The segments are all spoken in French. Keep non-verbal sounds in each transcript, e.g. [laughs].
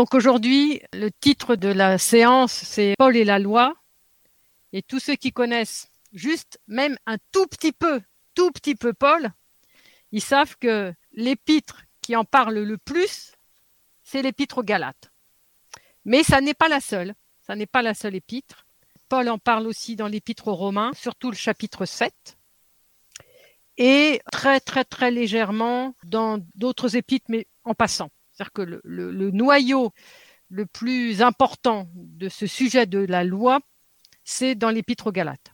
Donc aujourd'hui, le titre de la séance, c'est Paul et la loi. Et tous ceux qui connaissent juste même un tout petit peu, tout petit peu Paul, ils savent que l'épître qui en parle le plus, c'est l'épître aux Galates. Mais ça n'est pas la seule. Ça n'est pas la seule épître. Paul en parle aussi dans l'épître aux Romains, surtout le chapitre 7. Et très, très, très légèrement dans d'autres épîtres, mais en passant. C'est-à-dire que le, noyau le plus important de ce sujet de la loi, c'est dans l'épître aux Galates.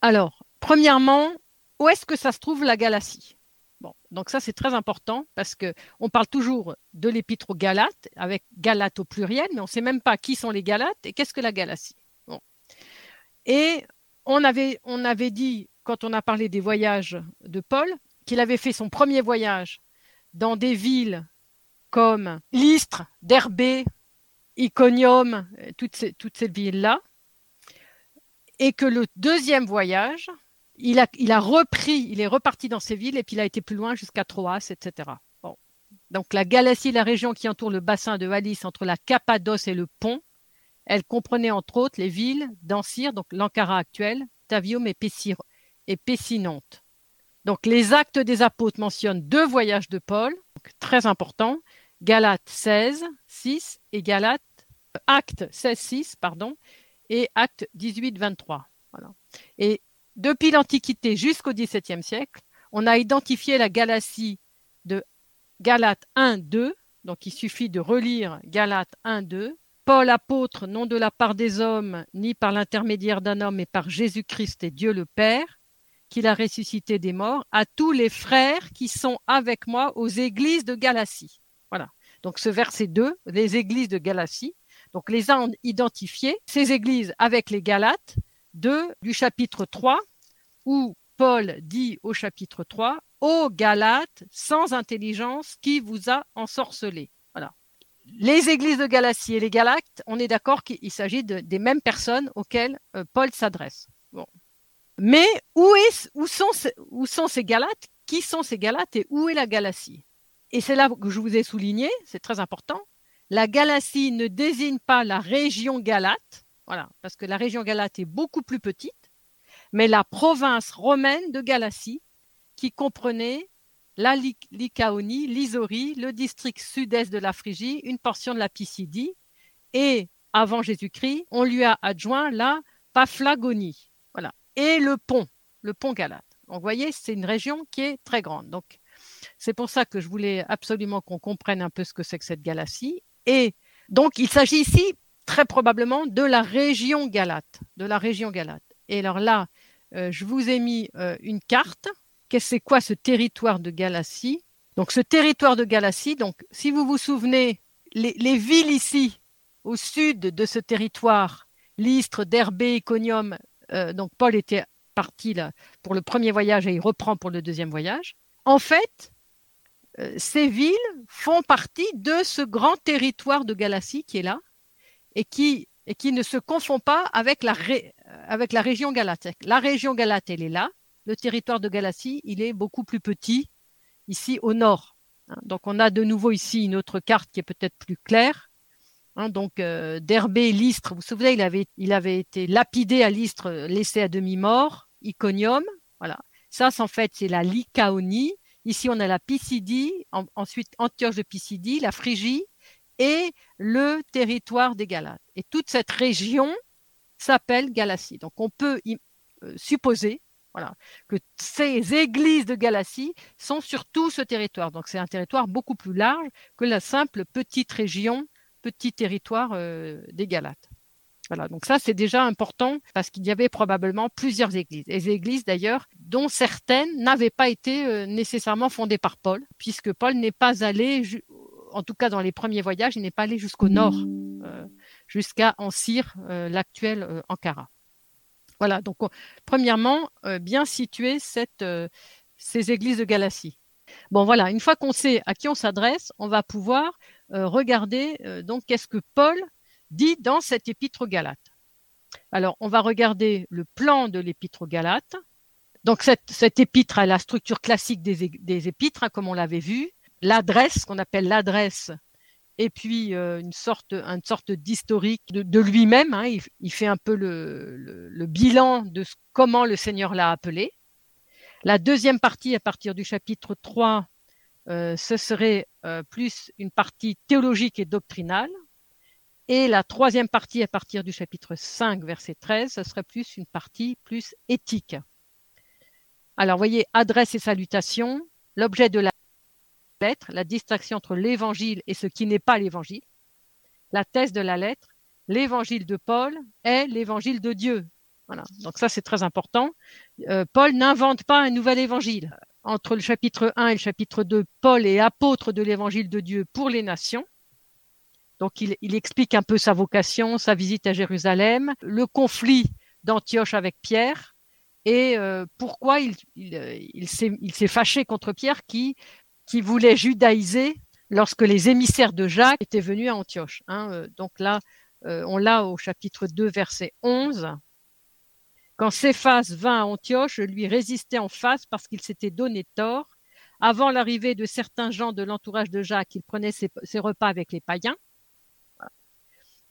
Alors, premièrement, où est-ce que ça se trouve la Galatie? Bon, donc ça c'est très important parce que on parle toujours de l'épître aux Galates avec Galates au pluriel, mais on ne sait même pas qui sont les Galates et qu'est-ce que la Galatie. Bon. Et on avait, on avait dit quand on a parlé des voyages de Paul qu'il avait fait son premier voyage dans des villes comme Lystre, Derbé, Iconium, toutes ces, toutes ces villes-là, et que le deuxième voyage, il a, il a repris, il est reparti dans ces villes et puis il a été plus loin jusqu'à Troas, etc. Bon. Donc la Galatie, la région qui entoure le bassin de Alice entre la Cappadoce et le Pont, elle comprenait entre autres les villes d'Ancire, donc l'Ankara actuel, Tavium et, Pessir, et Pessinonte. Donc les actes des apôtres mentionnent deux voyages de Paul, très importants, Galates 16, 6 et Galates, acte 16, 6, pardon, et acte 18, 23. Voilà. Et depuis l'Antiquité jusqu'au XVIIe siècle, on a identifié la galaxie de Galates 1, 2. Donc il suffit de relire Galates 1, 2. Paul apôtre, non de la part des hommes, ni par l'intermédiaire d'un homme, mais par Jésus-Christ et Dieu le Père, qu'il a ressuscité des morts, à tous les frères qui sont avec moi aux églises de Galatie. Voilà. Donc ce verset 2, les églises de Galatie. Donc les a identifiés, ces églises avec les Galates, 2 du chapitre 3, où Paul dit au chapitre 3, Ô Galates, sans intelligence, qui vous a ensorcelé Voilà. Les églises de Galatie et les Galates, on est d'accord qu'il s'agit des mêmes personnes auxquelles euh, Paul s'adresse. Mais où, est, où, sont, où sont ces Galates? Qui sont ces Galates et où est la Galatie? Et c'est là que je vous ai souligné, c'est très important. La Galatie ne désigne pas la région Galate, voilà, parce que la région Galate est beaucoup plus petite, mais la province romaine de Galatie, qui comprenait la Lycaonie, l'Isorie, le district sud-est de la Phrygie, une portion de la Pisidie, et avant Jésus-Christ, on lui a adjoint la Paphlagonie, voilà, et le pont, le pont Galate. Donc, vous voyez, c'est une région qui est très grande. Donc, c'est pour ça que je voulais absolument qu'on comprenne un peu ce que c'est que cette Galatie. Et donc, il s'agit ici très probablement de la région Galate, de la région Galate. Et alors là, euh, je vous ai mis euh, une carte. Qu'est-ce c'est quoi ce territoire de Galatie Donc, ce territoire de Galatie, donc, si vous vous souvenez, les, villes ici, au sud de ce territoire, Lystre, Derbé, Iconium, euh, donc Paul était parti là pour le premier voyage et il reprend pour le deuxième voyage. En fait, ces villes font partie de ce grand territoire de Galatie qui est là et qui, et qui ne se confond pas avec la, avec la région Galate. La région Galate, elle est là. Le territoire de Galatie, il est beaucoup plus petit ici au nord. Hein. Donc on a de nouveau ici une autre carte qui est peut-être plus claire. Hein. donc euh, Derbé, Lystre, vous vous souvenez, il avait, il avait été lapidé à Lystre, laissé à demi-mort, Iconium. Voilà. Ça, en fait, c'est la Lycaonie. Ici, on a la Pisidie, ensuite Antioche de Pisidie, la Phrygie et le territoire des Galates. Et toute cette région s'appelle Galatie. Donc, on peut euh, supposer que ces églises de Galatie sont sur tout ce territoire. Donc, c'est un territoire beaucoup plus large que la simple petite région, petit territoire euh, des Galates. Voilà, donc ça c'est déjà important parce qu'il y avait probablement plusieurs églises. Les églises d'ailleurs dont certaines n'avaient pas été euh, nécessairement fondées par Paul, puisque Paul n'est pas allé, en tout cas dans les premiers voyages, il n'est pas allé jusqu'au nord, euh, jusqu'à Ancire, euh, l'actuel Ankara. Voilà, donc premièrement, bien situer ces églises de Galatie. Bon voilà, une fois qu'on sait à qui on s'adresse, on va pouvoir regarder donc qu'est-ce que Paul dit dans cette épître aux Galates. Alors, on va regarder le plan de l'épître aux Galates. Donc, cette, épître a la structure classique des, épîtres, hein, comme on l'avait vu. L'adresse, qu'on appelle l'adresse, et puis une sorte, une sorte d'historique de, lui-même. Hein. Il, fait un peu le, bilan de comment le Seigneur l'a appelé. La deuxième partie, à partir du chapitre 3, ce serait plus une partie théologique et doctrinale. Et la troisième partie, à partir du chapitre 5, verset 13, ce serait plus une partie plus éthique. Alors, voyez, adresse et salutation, l'objet de la lettre, la distinction entre l'évangile et ce qui n'est pas l'évangile. La thèse de la lettre, l'évangile de Paul est l'évangile de Dieu. Voilà. Donc ça, c'est très important. Euh, Paul n'invente pas un nouvel évangile. Entre le chapitre 1 et le chapitre 2, Paul est apôtre de l'évangile de Dieu pour les nations. Donc il, explique un peu sa vocation, sa visite à Jérusalem, le conflit d'Antioche avec Pierre et euh, pourquoi il, il, s'est fâché contre Pierre qui voulait judaïser lorsque les émissaires de Jacques étaient venus à Antioche. Hein. Euh, donc là, euh, on l'a au chapitre 2, verset 11. Quand Céphas vint à Antioche, je lui résistais en face parce qu'il s'était donné tort. Avant l'arrivée de certains gens de l'entourage de Jacques, il prenait ses, repas avec les païens.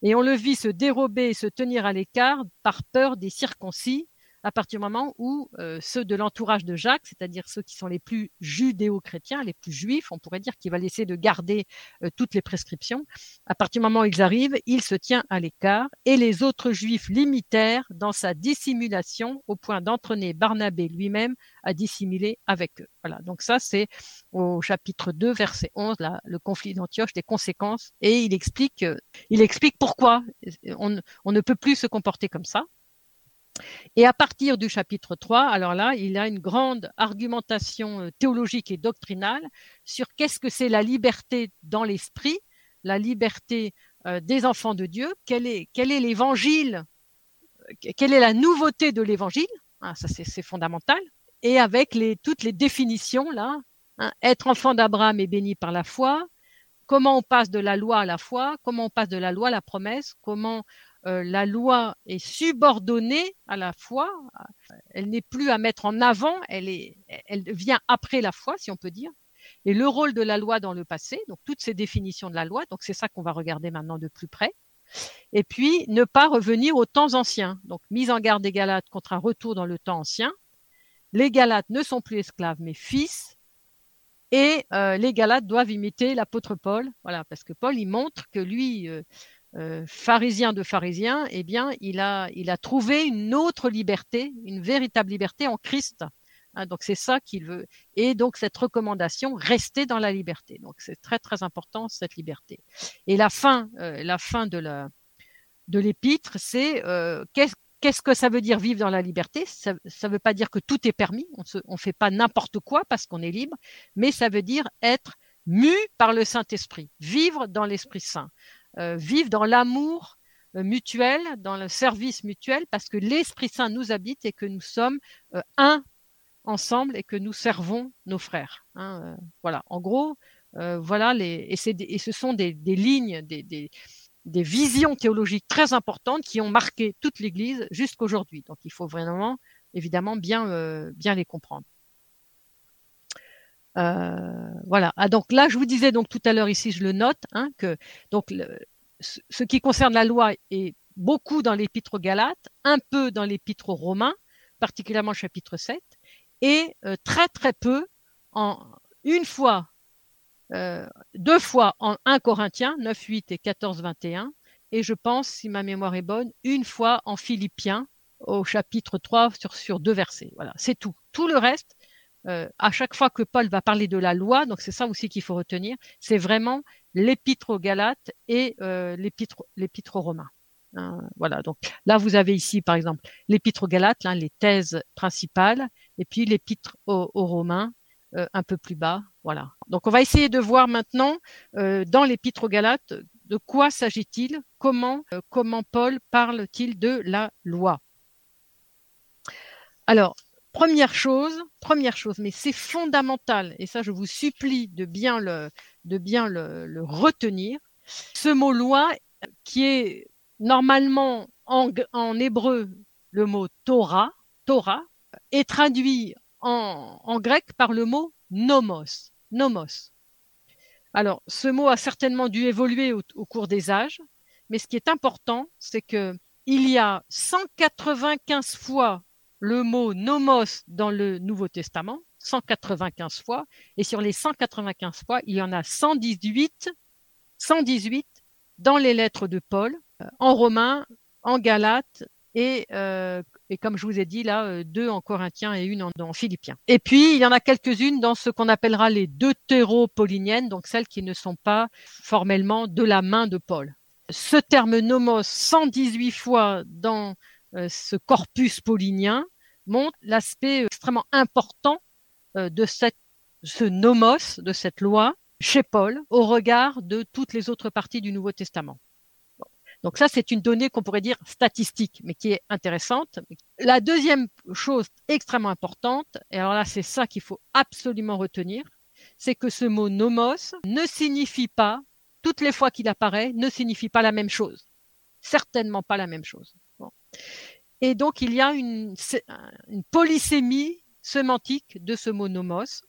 Et on le vit se dérober et se tenir à l'écart par peur des circoncis à partir du moment où euh, ceux de l'entourage de Jacques, c'est-à-dire ceux qui sont les plus judéo-chrétiens, les plus juifs, on pourrait dire qu'il va laisser de garder euh, toutes les prescriptions, à partir du moment où ils arrivent, il se tient à l'écart et les autres juifs l'imitèrent dans sa dissimulation au point d'entraîner Barnabé lui-même à dissimuler avec eux. Voilà, donc ça c'est au chapitre 2, verset 11, là, le conflit d'Antioche, des conséquences, et il explique, euh, il explique pourquoi on ne peut plus se comporter comme ça. Et à partir du chapitre 3, alors là, il a une grande argumentation euh, théologique et doctrinale sur qu'est-ce que c'est la liberté dans l'esprit, la liberté euh, des enfants de Dieu, quel est, est l'évangile, euh, quelle est la nouveauté de l'évangile, ah, ça c'est fondamental, et avec toutes les définitions là, hein, être enfant d'Abraham et béni par la foi, comment on passe de la loi à la foi, comment on passe de la loi à la promesse, comment euh, la loi est subordonnée à la foi, elle n'est plus à mettre en avant, elle, est, elle vient après la foi, si on peut dire. Et le rôle de la loi dans le passé, donc toutes ces définitions de la loi, donc c'est ça qu'on va regarder maintenant de plus près. Et puis, ne pas revenir aux temps anciens. Donc, mise en garde des Galates contre un retour dans le temps ancien. Les Galates ne sont plus esclaves, mais fils. Et euh, les Galates doivent imiter l'apôtre Paul. Voilà, parce que Paul, il montre que lui, euh, euh, pharisien de pharisien, eh bien, il a, il a trouvé une autre liberté, une véritable liberté en Christ. Hein, donc c'est ça qu'il veut. Et donc cette recommandation, rester dans la liberté. Donc c'est très très important cette liberté. Et la fin, euh, la fin de la de l'épître, c'est euh, qu'est-ce Qu'est-ce que ça veut dire vivre dans la liberté? Ça ne veut pas dire que tout est permis, on ne fait pas n'importe quoi parce qu'on est libre, mais ça veut dire être mu par le Saint-Esprit, vivre dans l'Esprit Saint. Euh, vivre dans l'amour euh, mutuel, dans le service mutuel, parce que l'Esprit Saint nous habite et que nous sommes euh, un ensemble et que nous servons nos frères. Hein, voilà, en gros, voilà les et, ce sont des, lignes, des, visions théologiques très importantes qui ont marqué toute l'Église jusqu'aujourd'hui. Donc, il faut vraiment, évidemment, bien les comprendre. Euh, voilà. Ah, donc là, je vous disais donc tout à l'heure ici, je le note, hein, que donc ce qui concerne la loi est beaucoup dans l'épître aux Galates, un peu dans l'épître aux Romains, particulièrement chapitre 7, et euh, très très peu en une fois, euh, deux fois en 1 Corinthiens 9, 8 et 14, 21, et je pense, si ma mémoire est bonne, une fois en Philippiens au chapitre 3 sur, sur deux versets. Voilà, c'est tout. Tout le reste, euh, à chaque fois que Paul va parler de la loi, donc c'est ça aussi qu'il faut retenir, c'est vraiment l'épître aux Galates et euh, l'épître aux Romains. Hein, voilà, donc là vous avez ici par exemple l'épître aux Galates, hein, les thèses principales, et puis l'épître aux, Romains euh, un peu plus bas. Voilà. Donc on va essayer de voir maintenant euh, dans l'épître aux Galates de quoi s'agit-il, comment comment Paul parle-t-il de la loi. Alors Première chose, première chose, mais c'est fondamental, et ça je vous supplie de bien le, retenir. Ce mot loi, qui est normalement en, hébreu le mot Torah, Torah, est traduit en, en grec par le mot nomos, nomos. Alors, ce mot a certainement dû évoluer au, au cours des âges, mais ce qui est important, c'est que il y a 195 fois le mot nomos dans le Nouveau Testament, 195 fois, et sur les 195 fois, il y en a 118, 118 dans les lettres de Paul, euh, en romain, en galate et, euh, et comme je vous ai dit là, euh, deux en Corinthiens et une en, en Philippiens. Et puis, il y en a quelques-unes dans ce qu'on appellera les deutéropauliniennes, donc celles qui ne sont pas formellement de la main de Paul. Ce terme nomos 118 fois dans ce corpus paulinien montre l'aspect extrêmement important de cette, ce nomos, de cette loi, chez Paul au regard de toutes les autres parties du Nouveau Testament. Donc ça, c'est une donnée qu'on pourrait dire statistique, mais qui est intéressante. La deuxième chose extrêmement importante, et alors là, c'est ça qu'il faut absolument retenir, c'est que ce mot nomos ne signifie pas, toutes les fois qu'il apparaît, ne signifie pas la même chose. Certainement pas la même chose. Et donc, il y a une, polysémie sémantique de ce mot nomos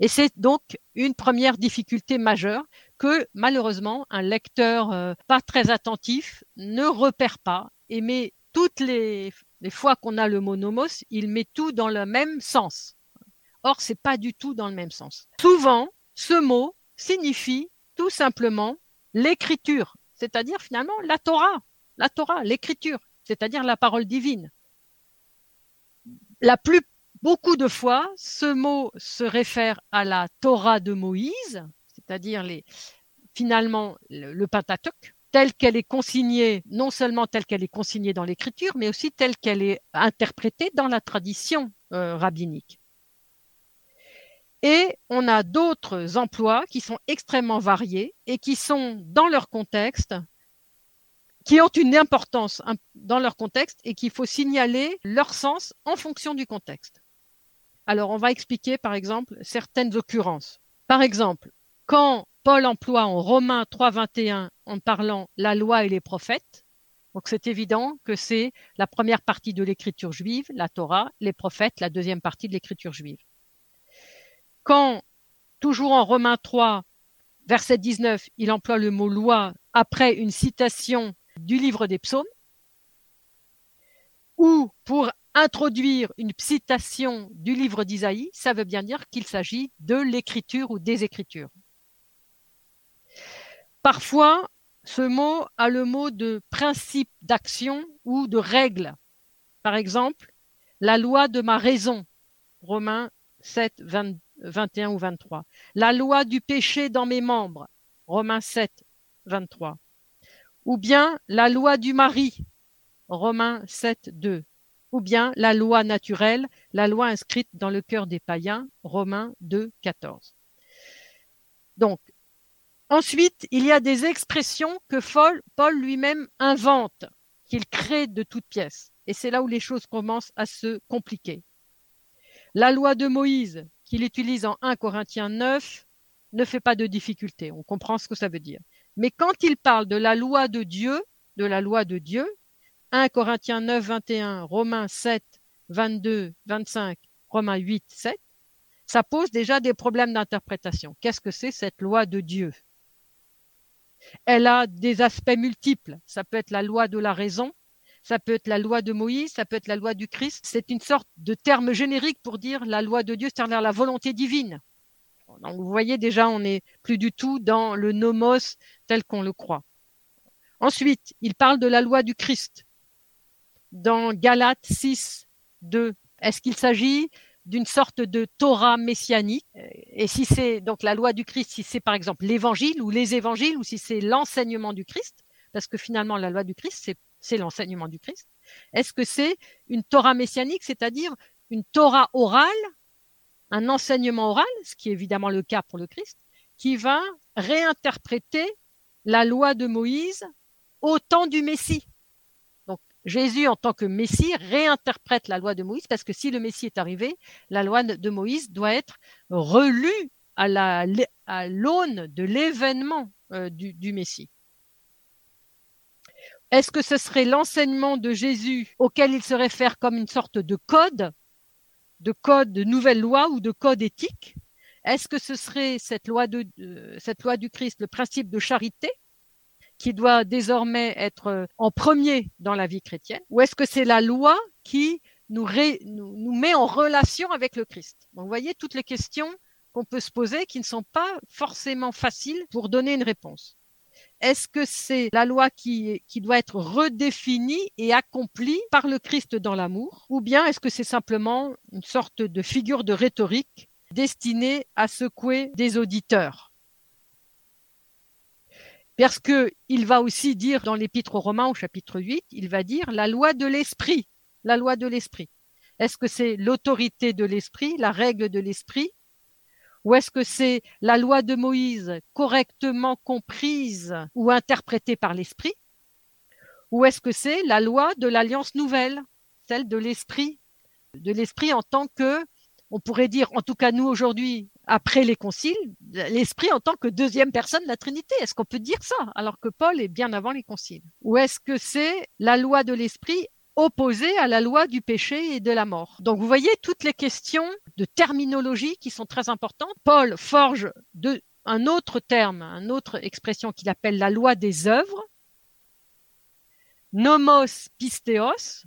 et c'est donc une première difficulté majeure que malheureusement un lecteur euh, pas très attentif ne repère pas et met toutes les, les fois qu'on a le mot nomos, il met tout dans le même sens. Or, c'est pas du tout dans le même sens. Souvent, ce mot signifie tout simplement l'écriture, c'est-à-dire finalement la Torah, la Torah, l'écriture, c'est-à-dire la parole divine. La plus Beaucoup de fois, ce mot se réfère à la Torah de Moïse, c'est-à-dire finalement le, Pentateuque, telle qu'elle est consignée, non seulement telle qu'elle est consignée dans l'écriture, mais aussi telle qu'elle est interprétée dans la tradition euh, rabbinique. Et on a d'autres emplois qui sont extrêmement variés et qui sont dans leur contexte qui ont une importance dans leur contexte et qu'il faut signaler leur sens en fonction du contexte. Alors, on va expliquer, par exemple, certaines occurrences. Par exemple, quand Paul emploie en Romains 3.21 en parlant la loi et les prophètes, donc c'est évident que c'est la première partie de l'écriture juive, la Torah, les prophètes, la deuxième partie de l'écriture juive. Quand, toujours en Romains 3, verset 19, il emploie le mot loi après une citation du livre des psaumes, ou pour introduire une citation du livre d'Isaïe, ça veut bien dire qu'il s'agit de l'écriture ou des écritures. Parfois, ce mot a le mot de principe d'action ou de règle. Par exemple, la loi de ma raison, Romains 7, 21 ou 23. La loi du péché dans mes membres, Romains 7, 23. Ou bien la loi du mari, Romains 7, 2 ou bien la loi naturelle, la loi inscrite dans le cœur des païens, Romains 2, 14. Donc, ensuite, il y a des expressions que Paul lui-même invente, qu'il crée de toutes pièces. Et c'est là où les choses commencent à se compliquer. La loi de Moïse, qu'il utilise en 1 Corinthiens 9, ne fait pas de difficulté. On comprend ce que ça veut dire. Mais quand il parle de la loi de Dieu, de la loi de Dieu, 1 Corinthiens 9, 21, Romains 7, 22, 25, Romains 8, 7, ça pose déjà des problèmes d'interprétation. Qu'est-ce que c'est cette loi de Dieu? Elle a des aspects multiples. Ça peut être la loi de la raison, ça peut être la loi de Moïse, ça peut être la loi du Christ. C'est une sorte de terme générique pour dire la loi de Dieu, c'est-à-dire la volonté divine. Donc vous voyez déjà, on n'est plus du tout dans le nomos tel qu'on le croit. Ensuite, il parle de la loi du Christ dans Galates 6, 2 Est-ce qu'il s'agit d'une sorte de Torah messianique? Et si c'est donc la loi du Christ, si c'est par exemple l'évangile ou les évangiles, ou si c'est l'enseignement du Christ, parce que finalement la loi du Christ, c'est l'enseignement du Christ. Est-ce que c'est une Torah messianique, c'est-à-dire une Torah orale, un enseignement oral, ce qui est évidemment le cas pour le Christ, qui va réinterpréter la loi de Moïse au temps du Messie Jésus, en tant que Messie, réinterprète la loi de Moïse parce que si le Messie est arrivé, la loi de Moïse doit être relue à l'aune de l'événement euh, du Messie. Est-ce que ce serait l'enseignement de Jésus auquel il se réfère comme une sorte de code, de code de nouvelle loi ou de code éthique Est-ce que ce serait cette loi, de, cette loi du Christ, le principe de charité, qui doit désormais être en premier dans la vie chrétienne, ou est-ce que c'est la loi qui nous, nous, met en relation avec le Christ? Vous voyez toutes les questions qu'on peut se poser qui ne sont pas forcément faciles pour donner une réponse. Est-ce que c'est la loi qui, doit être redéfinie et accomplie par le Christ dans l'amour? Ou bien est-ce que c'est simplement une sorte de figure de rhétorique destinée à secouer des auditeurs? Parce que il va aussi dire dans l'épître aux Romains au chapitre 8, il va dire la loi de l'esprit, la loi de l'esprit. Est-ce que c'est l'autorité de l'esprit, la règle de l'esprit ou est-ce que c'est la loi de Moïse correctement comprise ou interprétée par l'esprit? Ou est-ce que c'est la loi de l'alliance nouvelle, celle de l'esprit De l'esprit en tant que, on pourrait dire, en tout cas nous aujourd'hui, après les conciles, l'esprit en tant que deuxième personne de la Trinité? Est-ce qu'on peut dire ça alors que Paul est bien avant les conciles? Ou est-ce que c'est la loi de l'esprit opposé à la loi du péché et de la mort? Donc vous voyez toutes les questions de terminologie qui sont très importantes. Paul forge un autre terme, une autre expression qu'il appelle la loi des œuvres. Nomos pistéos.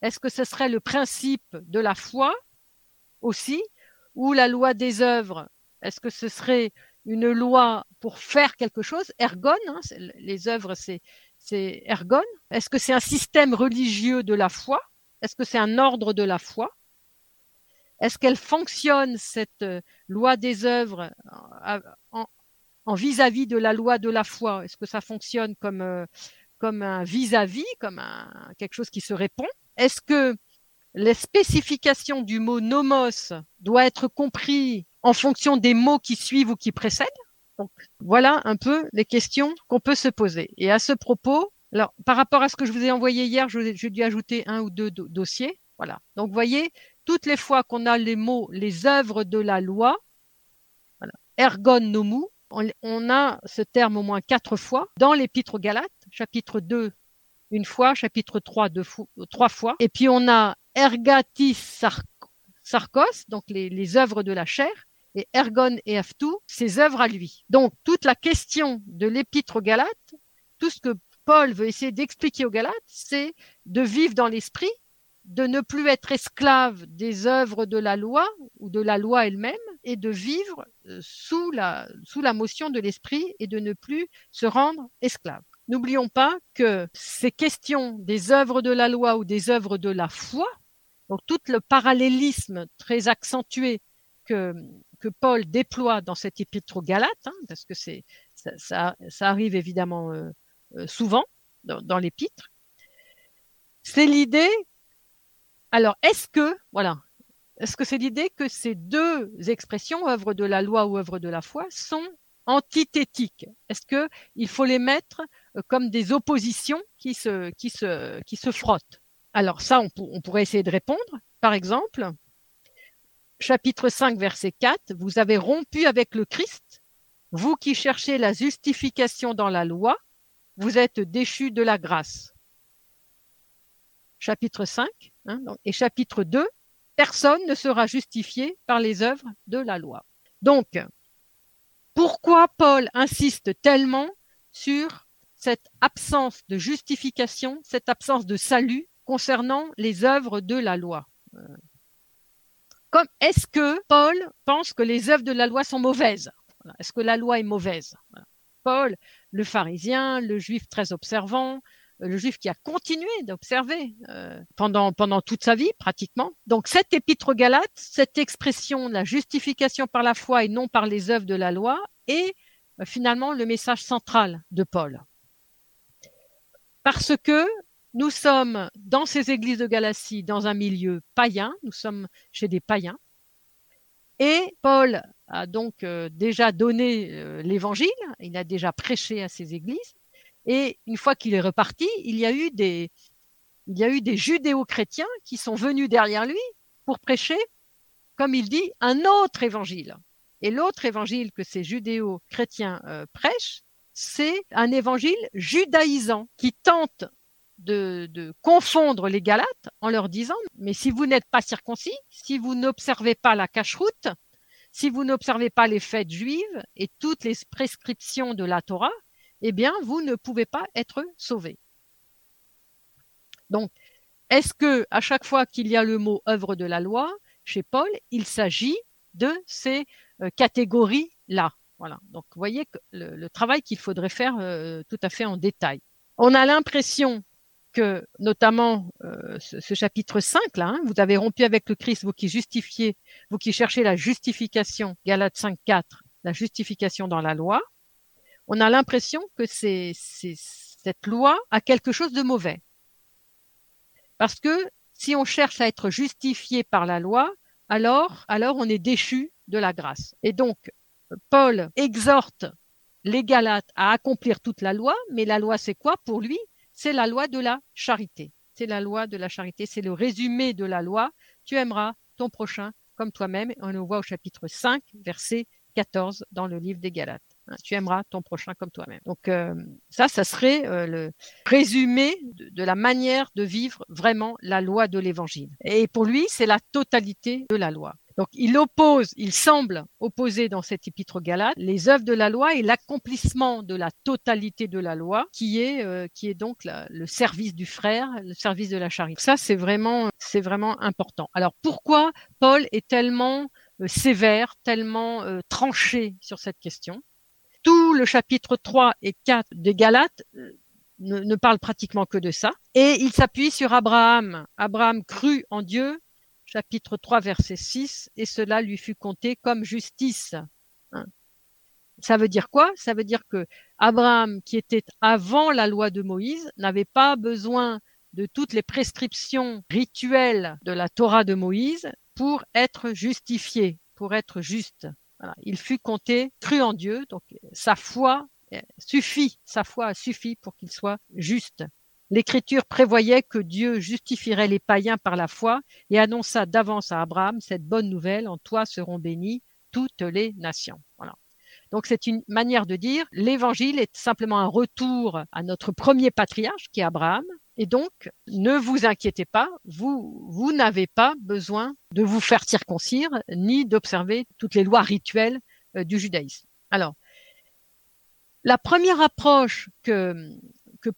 Est-ce que ce serait le principe de la foi aussi? Ou la loi des œuvres? Est-ce que ce serait une loi pour faire quelque chose? Ergon, hein, les œuvres, c'est c'est ergon Est-ce que c'est un système religieux de la foi? Est-ce que c'est un ordre de la foi? Est-ce qu'elle fonctionne, cette euh, loi des œuvres, euh, en vis-à-vis de la loi de la foi? Est-ce que ça fonctionne comme, euh, un vis-à-vis, comme quelque chose qui se répond? Est-ce que les spécifications du mot nomos doit être compris en fonction des mots qui suivent ou qui précèdent? Voilà un peu les questions qu'on peut se poser. Et à ce propos, par rapport à ce que je vous ai envoyé hier, je dû ajouter un ou deux dossiers. Voilà. Donc, vous voyez, toutes les fois qu'on a les mots, les œuvres de la loi, ergon nomu, on, a ce terme au moins quatre fois dans l'épître aux Galates, chapitre 2, une fois, chapitre 3, deux trois fois. Et puis, on a ergatis sarkos, donc les, les œuvres de la chair, et Ergon et Aftou, ses œuvres à lui. Donc toute la question de l'épître aux Galates, tout ce que Paul veut essayer d'expliquer aux Galates, c'est de vivre dans l'esprit, de ne plus être esclave des œuvres de la loi ou de la loi elle-même, et de vivre euh, sous la, sous la motion de l'esprit et de ne plus se rendre esclave. N'oublions pas que ces questions des œuvres de la loi ou des œuvres de la foi, donc tout le parallélisme très accentué que, que Paul déploie dans cet épître aux Galates, hein, parce que c'est ça, arrive évidemment euh, euh, souvent dans l'épître, c'est l'idée. Alors, est-ce que voilà, est-ce que c'est l'idée que ces deux expressions, œuvre de la loi ou œuvre de la foi, sont antithétiques? Est-ce que il faut les mettre euh, comme des oppositions qui se frottent? Alors ça, on, on pourrait essayer de répondre. Par exemple, chapitre 5, verset 4, vous avez rompu avec le Christ, vous qui cherchez la justification dans la loi, vous êtes déchus de la grâce. Chapitre 5 hein, et chapitre 2, personne ne sera justifié par les œuvres de la loi. Donc, pourquoi Paul insiste tellement sur cette absence de justification, cette absence de salut concernant les œuvres de la loi? Euh, comme est-ce que Paul pense que les œuvres de la loi sont mauvaises? Est-ce que la loi est mauvaise? Paul, le pharisien, le juif très observant, le juif qui a continué d'observer euh, pendant toute sa vie pratiquement. Donc cette épître Galate, cette expression de la justification par la foi et non par les œuvres de la loi est euh, finalement le message central de Paul. Parce que nous sommes dans ces églises de Galatie dans un milieu païen, nous sommes chez des païens. Et Paul a donc euh, déjà donné l'évangile, il a déjà prêché à ces églises. Et une fois qu'il est reparti, il y a eu des, judéo-chrétiens qui sont venus derrière lui pour prêcher, comme il dit, un autre évangile. Et l'autre évangile que ces judéo-chrétiens euh, prêchent, c'est un évangile judaïsant qui tente de, confondre les Galates en leur disant, mais si vous n'êtes pas circoncis, si vous n'observez pas la cache-route, si vous n'observez pas les fêtes juives et toutes les prescriptions de la Torah, eh bien, vous ne pouvez pas être sauvé. Donc, est-ce que à chaque fois qu'il y a le mot œuvre de la loi, chez Paul, il s'agit de ces euh, catégories-là? Voilà. Donc, vous voyez le, travail qu'il faudrait faire euh, tout à fait en détail. On a l'impression que, notamment euh, ce, chapitre 5, là, hein, vous avez rompu avec le Christ, vous qui justifiez, vous qui cherchez la justification, Galates 5, 4, la justification dans la loi, on a l'impression que cette loi a quelque chose de mauvais. Parce que si on cherche à être justifié par la loi, alors, alors on est déchu de la grâce. Et donc, Paul exhorte les Galates à accomplir toute la loi, mais la loi c'est quoi pour lui? C'est la loi de la charité. C'est la loi de la charité, c'est le résumé de la loi. Tu aimeras ton prochain comme toi-même. On le voit au chapitre 5, verset 14 dans le livre des Galates. Tu aimeras ton prochain comme toi-même. Donc euh, ça, ça serait euh, le résumé de, la manière de vivre vraiment la loi de l'Évangile. Et pour lui, c'est la totalité de la loi. Donc il oppose, il semble opposer dans cet épître Galate les œuvres de la loi et l'accomplissement de la totalité de la loi, qui est euh, qui est donc le service du frère, le service de la charité. Ça c'est vraiment c'est vraiment important. Alors pourquoi Paul est tellement sévère, tellement tranché sur cette question? Tout le chapitre 3 et 4 des Galates euh, ne, ne parle pratiquement que de ça. Et il s'appuie sur Abraham. Abraham crut en Dieu, chapitre 3, verset 6, et cela lui fut compté comme justice. Hein. Ça veut dire quoi? Ça veut dire que Abraham, qui était avant la loi de Moïse, n'avait pas besoin de toutes les prescriptions rituelles de la Torah de Moïse pour être justifié, pour être juste. Il fut compté, cru en Dieu, donc sa foi euh, suffit, sa foi a suffi pour qu'il soit juste. L'Écriture prévoyait que Dieu justifierait les païens par la foi et annonça d'avance à Abraham cette bonne nouvelle, en toi seront bénies toutes les nations. Voilà. Donc c'est une manière de dire, l'évangile est simplement un retour à notre premier patriarche qui est Abraham, et donc, ne vous inquiétez pas, vous, n'avez pas besoin de vous faire circoncire ni d'observer toutes les lois rituelles euh, du judaïsme. Alors, la première approche que,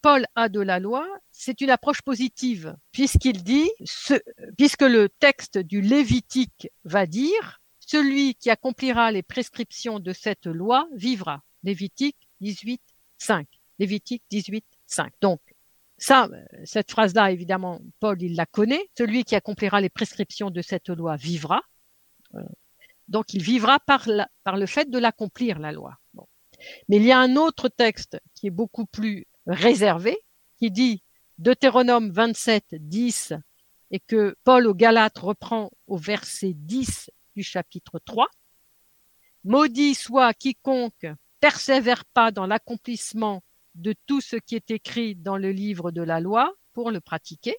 Paul a de la loi, c'est une approche positive, puisqu'il dit, puisque le texte du Lévitique va dire, celui qui accomplira les prescriptions de cette loi vivra. Lévitique 18, 5. Lévitique 18, 5. Donc, ça, cette phrase-là, évidemment, Paul, il la connaît. Celui qui accomplira les prescriptions de cette loi vivra. Euh, donc, il vivra par, le fait de l'accomplir, la loi. Mais il y a un autre texte qui est beaucoup plus réservé, qui dit Deutéronome 27, 10, et que Paul au Galates reprend au verset 10 du chapitre 3. Maudit soit quiconque persévère pas dans l'accomplissement de tout ce qui est écrit dans le livre de la loi pour le pratiquer.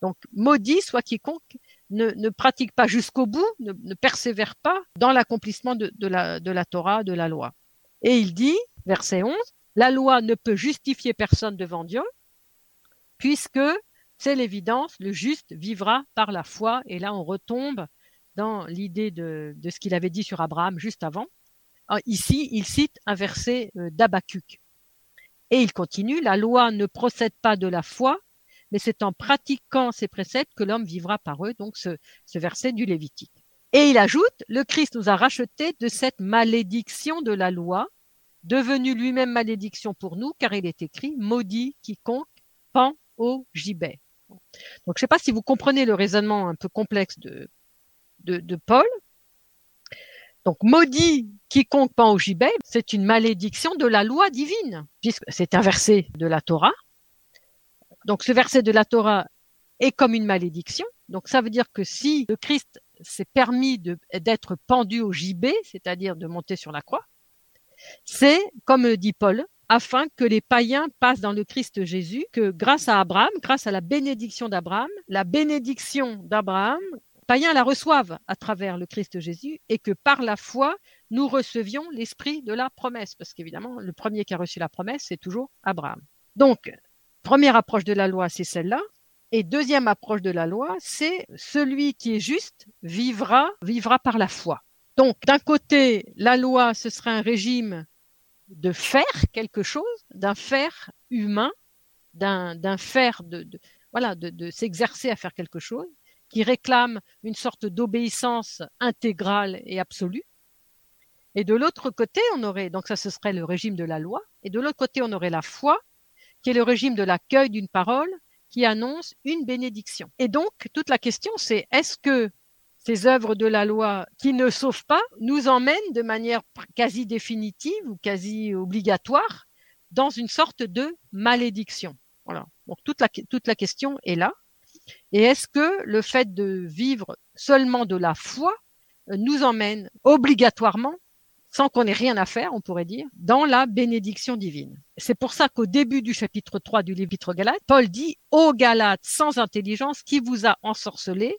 Donc, maudit soit quiconque ne, pratique pas jusqu'au bout, ne, persévère pas dans l'accomplissement de, la, Torah, de la loi. Et il dit, verset 11, la loi ne peut justifier personne devant Dieu, puisque c'est l'évidence, le juste vivra par la foi. Et là, on retombe dans l'idée de ce qu'il avait dit sur Abraham juste avant. Ah, ici, il cite un verset euh, d'Abacuc. Et il continue, la loi ne procède pas de la foi, mais c'est en pratiquant ces préceptes que l'homme vivra par eux, donc ce, verset du Lévitique. Et il ajoute, le Christ nous a rachetés de cette malédiction de la loi, devenu lui-même malédiction pour nous, car il est écrit, maudit quiconque pend au gibet. Donc je ne sais pas si vous comprenez le raisonnement un peu complexe de, de Paul, donc maudit quiconque pend au gibet, c'est une malédiction de la loi divine, puisque c'est un verset de la Torah. Donc ce verset de la Torah est comme une malédiction. Donc ça veut dire que si le Christ s'est permis d'être pendu au gibet, c'est-à-dire de monter sur la croix, c'est, comme dit Paul, afin que les païens passent dans le Christ Jésus, que grâce à Abraham, grâce à la bénédiction d'Abraham, la bénédiction d'Abraham païens la reçoivent à travers le Christ Jésus et que par la foi, nous recevions l'esprit de la promesse. Parce qu'évidemment, le premier qui a reçu la promesse, c'est toujours Abraham. Donc, première approche de la loi, c'est celle-là. Et deuxième approche de la loi, c'est celui qui est juste vivra, vivra par la foi. Donc, d'un côté, la loi, ce serait un régime de faire quelque chose, d'un faire humain, d'un faire de, voilà, de, s'exercer à faire quelque chose, qui réclame une sorte d'obéissance intégrale et absolue. Et de l'autre côté, on aurait, donc ça ce serait le régime de la loi, et de l'autre côté, on aurait la foi, qui est le régime de l'accueil d'une parole qui annonce une bénédiction. Et donc, toute la question, c'est est-ce que ces œuvres de la loi qui ne sauvent pas nous emmènent de manière quasi définitive ou quasi obligatoire dans une sorte de malédiction? Voilà. Donc, toute la, toute la question est là. Et est-ce que le fait de vivre seulement de la foi euh, nous emmène obligatoirement sans qu'on ait rien à faire, on pourrait dire, dans la bénédiction divine? C'est pour ça qu'au début du chapitre 3 du livre Galates, Paul dit Ô Galates sans intelligence, qui vous a ensorcelé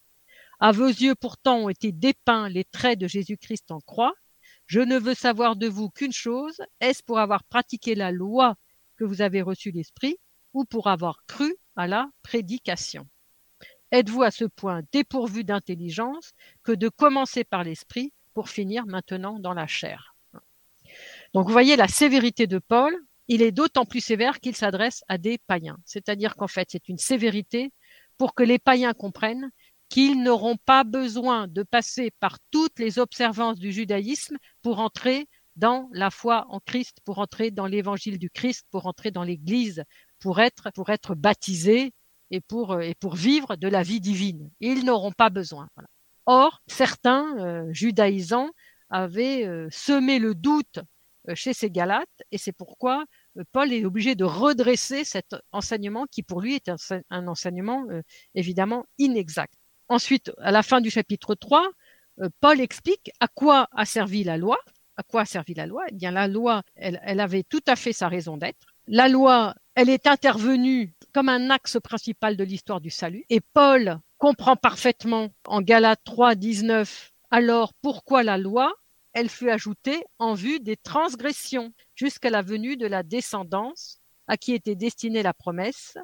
À vos yeux pourtant ont été dépeints les traits de Jésus-Christ en croix. Je ne veux savoir de vous qu'une chose, est-ce pour avoir pratiqué la loi que vous avez reçu l'Esprit ou pour avoir cru à la prédication? Êtes-vous à ce point dépourvu d'intelligence que de commencer par l'Esprit pour finir maintenant dans la chair? Donc vous voyez la sévérité de Paul, il est d'autant plus sévère qu'il s'adresse à des païens. C'est-à-dire qu'en fait, c'est une sévérité pour que les païens comprennent qu'ils n'auront pas besoin de passer par toutes les observances du judaïsme pour entrer dans la foi en Christ, pour entrer dans l'évangile du Christ, pour entrer dans l'église, pour être, pour être baptisés et pour, et pour vivre de la vie divine. Ils n'auront pas besoin. Or, certains euh, judaïsants avaient euh, semé le doute euh, chez ces Galates, et c'est pourquoi Paul est obligé de redresser cet enseignement qui pour lui est un, enseignement évidemment inexact. Ensuite, à la fin du chapitre 3, Paul explique à quoi a servi la loi. À quoi a servi la loi? Eh bien, la loi, elle avait tout à fait sa raison d'être. La loi, elle est intervenue comme un axe principal de l'histoire du salut. Et Paul comprend parfaitement en Galates 3, 19, alors pourquoi la loi? Elle fut ajoutée en vue des transgressions jusqu'à la venue de la descendance à qui était destinée la promesse,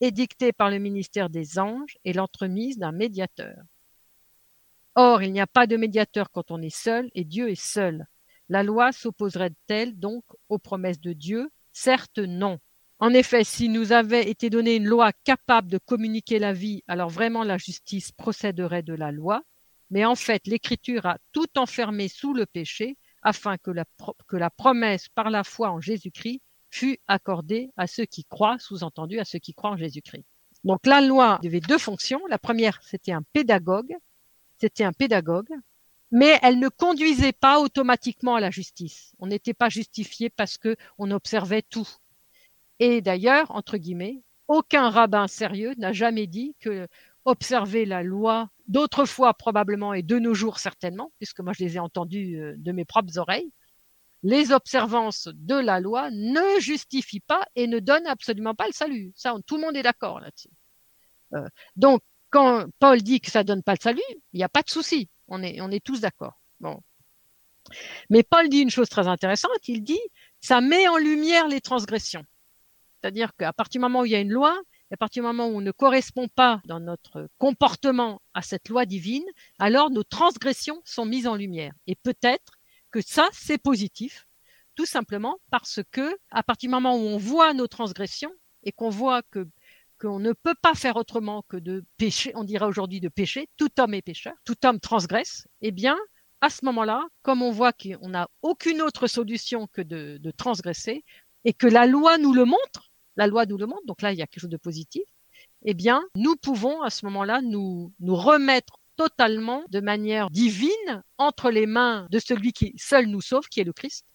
édictée par le ministère des anges et l'entremise d'un médiateur. Or, il n'y a pas de médiateur quand on est seul, et Dieu est seul. La loi s'opposerait-elle donc aux promesses de Dieu? Certes non. En effet, si nous avait été donné une loi capable de communiquer la vie, alors vraiment la justice procéderait de la loi. Mais en fait, l'Écriture a tout enfermé sous le péché afin que la, que la promesse par la foi en Jésus-Christ fût accordée à ceux qui croient, sous-entendu à ceux qui croient en Jésus-Christ. Donc la loi avait deux fonctions. La première, c'était un pédagogue. C'était un pédagogue, mais elle ne conduisait pas automatiquement à la justice. On n'était pas justifié parce que on observait tout. Et d'ailleurs, entre guillemets, aucun rabbin sérieux n'a jamais dit que observer la loi d'autrefois probablement et de nos jours certainement, puisque moi je les ai entendus euh, de mes propres oreilles, les observances de la loi ne justifient pas et ne donnent absolument pas le salut. Ça, tout le monde est d'accord là-dessus. Euh, donc, quand Paul dit que ça donne pas le salut, il n'y a pas de souci. On est, on est tous d'accord. Bon. Mais Paul dit une chose très intéressante. Il dit, ça met en lumière les transgressions. C'est-à-dire qu'à partir du moment où il y a une loi, à partir du moment où on ne correspond pas dans notre comportement à cette loi divine, alors nos transgressions sont mises en lumière. Et peut-être que ça, c'est positif, tout simplement parce que à partir du moment où on voit nos transgressions et qu'on voit que qu'on ne peut pas faire autrement que de pécher, on dirait aujourd'hui de pécher, tout homme est pécheur, tout homme transgresse, eh bien, à ce moment-là, comme on voit qu'on n'a aucune autre solution que de, de transgresser, et que la loi nous le montre, la loi nous le montre, donc là il y a quelque chose de positif, eh bien nous pouvons à ce moment-là nous, remettre totalement de manière divine entre les mains de celui qui seul nous sauve, qui est le Christ,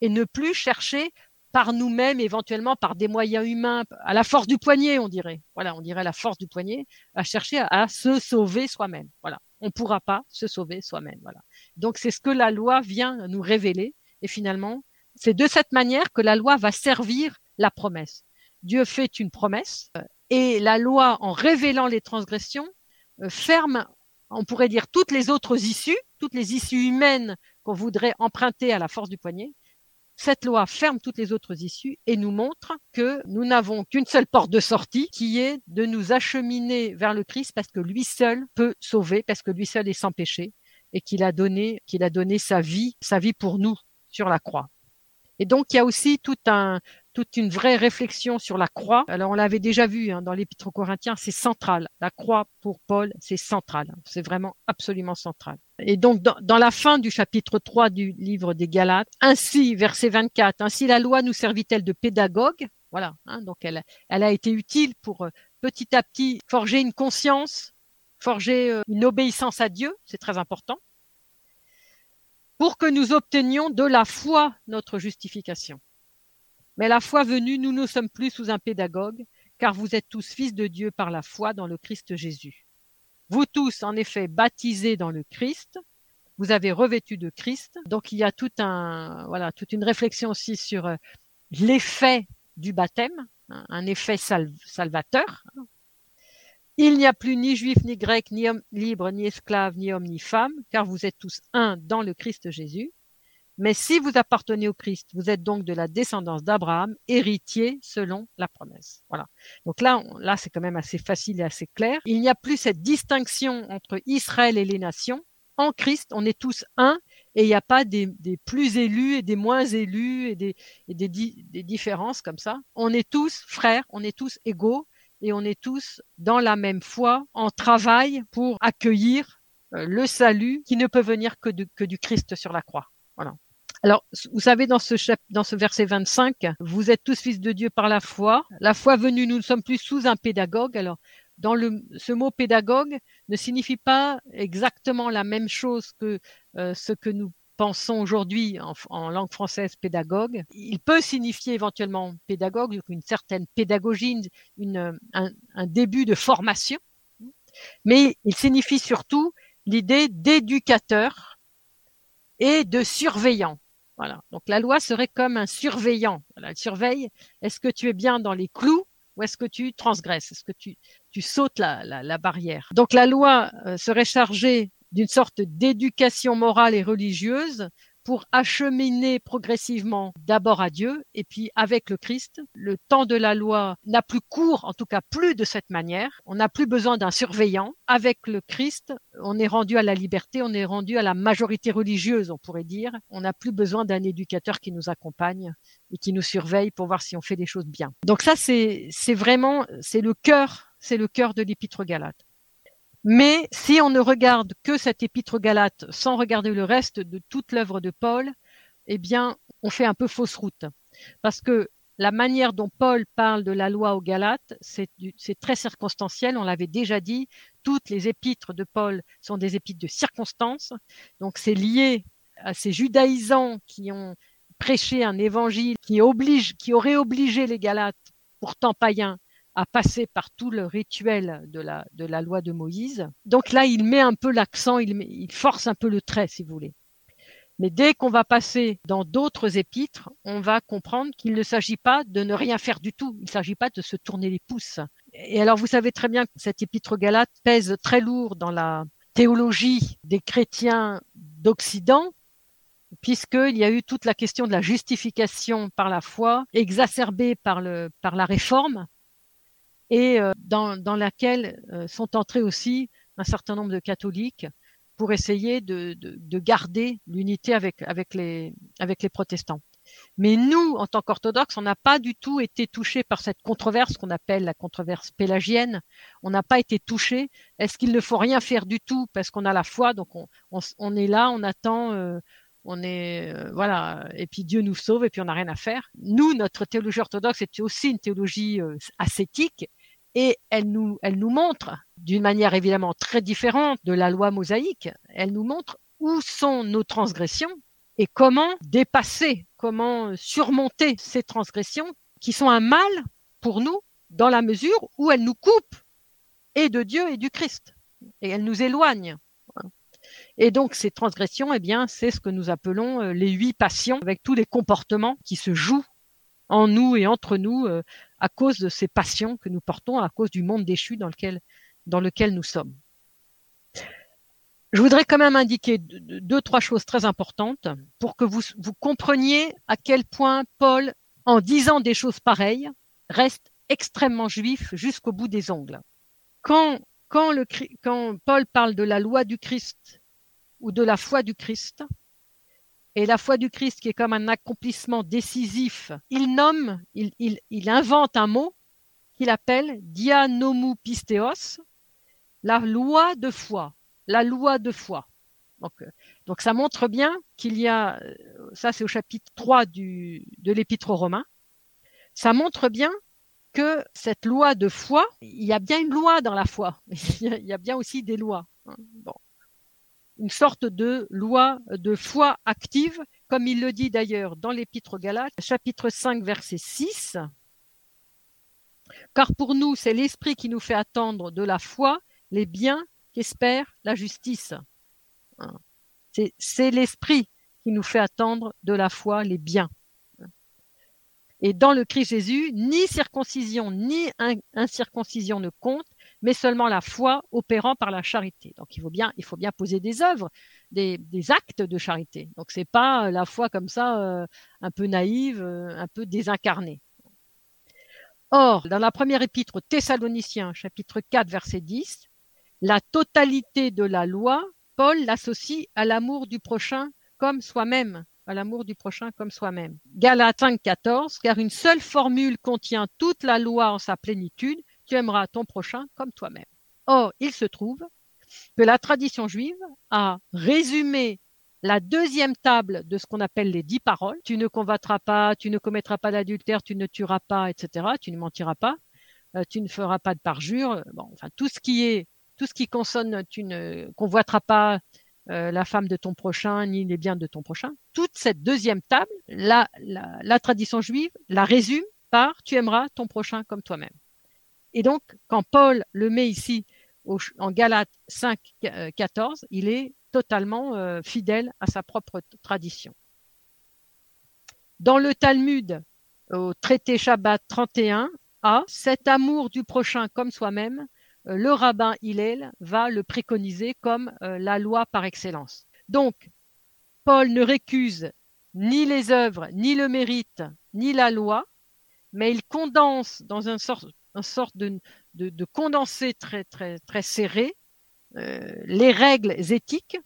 et ne plus chercher par nous-mêmes, éventuellement par des moyens humains, à la force du poignet, on dirait. Voilà, on dirait la force du poignet, à chercher à, se sauver soi-même. Voilà, on ne pourra pas se sauver soi-même. Voilà. Donc c'est ce que la loi vient nous révéler, et finalement, c'est de cette manière que la loi va servir la promesse. Dieu fait une promesse et la loi, en révélant les transgressions, euh, ferme, on pourrait dire, toutes les autres issues, toutes les issues humaines qu'on voudrait emprunter à la force du poignet, cette loi ferme toutes les autres issues et nous montre que nous n'avons qu'une seule porte de sortie qui est de nous acheminer vers le Christ parce que lui seul peut sauver, parce que lui seul est sans péché et qu'il a donné, qu'il a donné sa vie, sa vie pour nous sur la croix. Et donc, il y a aussi tout un, toute une vraie réflexion sur la croix. Alors, on l'avait déjà vu hein, dans l'Épître aux Corinthiens, c'est central. La croix, pour Paul, c'est central. C'est vraiment absolument central. Et donc, dans, la fin du chapitre 3 du livre des Galates, ainsi, verset 24, ainsi la loi nous servit-elle de pédagogue? Voilà, hein, donc elle, elle a été utile pour euh, petit à petit forger une conscience, forger euh, une obéissance à Dieu, c'est très important pour que nous obtenions de la foi notre justification. Mais la foi venue, nous ne sommes plus sous un pédagogue, car vous êtes tous fils de Dieu par la foi dans le Christ Jésus. Vous tous, en effet, baptisés dans le Christ, vous avez revêtu de Christ. Donc il y a tout un, voilà, toute une réflexion aussi sur euh, l'effet du baptême, hein, un effet salvateur, il n'y a plus ni juif, ni grec, ni homme libre, ni esclave, ni homme, ni femme, car vous êtes tous un dans le Christ Jésus. Mais si vous appartenez au Christ, vous êtes donc de la descendance d'Abraham, héritier selon la promesse. Voilà. Donc là, là, c'est quand même assez facile et assez clair. Il n'y a plus cette distinction entre Israël et les nations. En Christ, on est tous un et il n'y a pas des, plus élus et des moins élus et des, des différences comme ça. On est tous frères, on est tous égaux et on est tous dans la même foi, en travail pour accueillir euh, le salut qui ne peut venir que, que du Christ sur la croix. Voilà. Alors, vous savez, dans ce, dans ce verset 25, vous êtes tous fils de Dieu par la foi. La foi venue, nous ne sommes plus sous un pédagogue. Alors, dans le, ce mot pédagogue ne signifie pas exactement la même chose que euh, ce que nous pensons aujourd'hui en, langue française pédagogue, il peut signifier éventuellement pédagogue, une certaine pédagogie, une, un, début de formation, mais il signifie surtout l'idée d'éducateur et de surveillant. Voilà. Donc la loi serait comme un surveillant. Voilà, elle surveille. Est-ce que tu es bien dans les clous ou est-ce que tu transgresses? Est-ce que tu, tu sautes la, la, barrière? Donc la loi euh, serait chargée d'une sorte d'éducation morale et religieuse pour acheminer progressivement d'abord à Dieu et puis avec le Christ. Le temps de la loi n'a plus cours, en tout cas plus de cette manière. On n'a plus besoin d'un surveillant. Avec le Christ, on est rendu à la liberté, on est rendu à la majorité religieuse, on pourrait dire. On n'a plus besoin d'un éducateur qui nous accompagne et qui nous surveille pour voir si on fait des choses bien. Donc ça, c'est, vraiment, c'est le cœur, c'est le cœur de l'épître Galate. Mais si on ne regarde que cet épître Galate sans regarder le reste de toute l'œuvre de Paul, eh bien, on fait un peu fausse route. Parce que la manière dont Paul parle de la loi aux Galates, c'est très circonstanciel. On l'avait déjà dit. Toutes les épîtres de Paul sont des épîtres de circonstance. Donc, c'est lié à ces judaïsants qui ont prêché un évangile qui oblige, qui aurait obligé les Galates, pourtant païens, à passer par tout le rituel de la, loi de Moïse. Donc là, il met un peu l'accent, il, force un peu le trait, si vous voulez. Mais dès qu'on va passer dans d'autres épîtres, on va comprendre qu'il ne s'agit pas de ne rien faire du tout. Il ne s'agit pas de se tourner les pouces. Et alors, vous savez très bien que cette épître galate pèse très lourd dans la théologie des chrétiens d'Occident, puisqu'il y a eu toute la question de la justification par la foi, exacerbée par la réforme, et euh, dans, dans, laquelle euh, sont entrés aussi un certain nombre de catholiques pour essayer de, de, de garder l'unité avec, avec, les, avec les protestants. Mais nous, en tant qu'orthodoxes, on n'a pas du tout été touchés par cette controverse qu'on appelle la controverse pélagienne. On n'a pas été touchés. Est-ce qu'il ne faut rien faire du tout parce qu'on a la foi? Donc on, on, on est là, on attend, euh, on est voilà. Et puis Dieu nous sauve et puis on n'a rien à faire. Nous, notre théologie orthodoxe est aussi une théologie ascétique et elle nous, montre, d'une manière évidemment très différente de la loi mosaïque, elle nous montre où sont nos transgressions et comment dépasser, comment surmonter ces transgressions qui sont un mal pour nous dans la mesure où elles nous coupent et de Dieu et du Christ et elles nous éloignent. Et donc ces transgressions, eh c'est ce que nous appelons euh, les huit passions, avec tous les comportements qui se jouent en nous et entre nous euh, à cause de ces passions que nous portons, à cause du monde déchu dans lequel, dans lequel nous sommes. Je voudrais quand même indiquer deux, trois choses très importantes pour que vous, vous compreniez à quel point Paul, en disant des choses pareilles, reste extrêmement juif jusqu'au bout des ongles. Quand, quand, le, quand Paul parle de la loi du Christ ou de la foi du Christ, et la foi du Christ qui est comme un accomplissement décisif, il nomme, il, invente un mot qu'il appelle dianomupisteos, la loi de foi la loi de foi. Donc, euh, donc ça montre bien qu'il y a, euh, ça c'est au chapitre 3 du, de l'épître aux Romains, ça montre bien que cette loi de foi, il y a bien une loi dans la foi, [laughs] il y a bien aussi des lois. Hein. Bon. Une sorte de loi de foi active, comme il le dit d'ailleurs dans l'épître aux Galates, chapitre 5, verset 6. Car pour nous, c'est l'esprit qui nous fait attendre de la foi les biens espère la justice. Hein. C'est l'esprit qui nous fait attendre de la foi les biens. Et dans le Christ Jésus, ni circoncision ni incirconcision ne compte, mais seulement la foi opérant par la charité. Donc il faut bien, poser des œuvres, des, actes de charité. Donc c'est pas la foi comme ça, euh, un peu naïve, euh, un peu désincarnée. Or, dans la première épître aux Thessaloniciens, chapitre 4, verset 10, la totalité de la loi, Paul l'associe à l'amour du prochain comme soi-même, à l'amour du prochain comme soi-même. Galates 5, 14, car une seule formule contient toute la loi en sa plénitude, tu aimeras ton prochain comme toi-même. Or, il se trouve que la tradition juive a résumé la deuxième table de ce qu'on appelle les dix paroles. Tu ne convoiteras pas, tu ne commettras pas d'adultère, tu ne tueras pas, etc. Tu ne mentiras pas, euh, tu ne feras pas de parjure. Enfin, tout ce qui est tout ce qui consonne, tu ne convoiteras pas euh, la femme de ton prochain ni les biens de ton prochain. Toute cette deuxième table, la, tradition juive la résume par tu aimeras ton prochain comme toi-même. Et donc, quand Paul le met ici en Galates 5, 14, euh, il est totalement euh, fidèle à sa propre tradition. Dans le Talmud, au traité Shabbat 31, a cet amour du prochain comme soi-même euh, le rabbin Hillel va le préconiser comme la loi par excellence. Donc, Paul ne récuse ni les œuvres, ni le mérite, ni la loi, mais il condense dans un sorte, sorte de, condensé très, très, très serré euh, les règles éthiques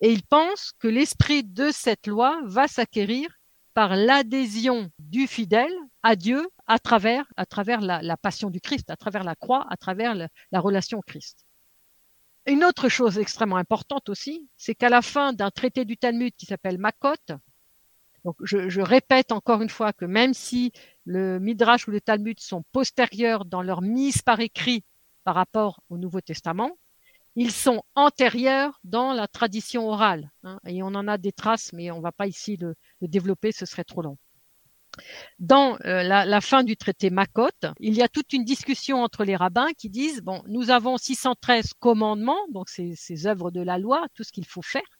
et il pense que l'esprit de cette loi va s'acquérir par l'adhésion du fidèle à Dieu à travers, à travers la, passion du Christ, à travers la croix, à travers la relation au Christ. Une autre chose extrêmement importante aussi, c'est qu'à la fin d'un traité du Talmud qui s'appelle Makot, donc je, répète encore une fois que même si le Midrash ou le Talmud sont postérieurs dans leur mise par écrit par rapport au Nouveau Testament, ils sont antérieurs dans la tradition orale. Hein, et on en a des traces, mais on ne va pas ici le, développer, ce serait trop long. Dans euh, la, fin du traité Makot, il y a toute une discussion entre les rabbins qui disent bon, nous avons 613 commandements, donc ces, ces œuvres de la loi, tout ce qu'il faut faire.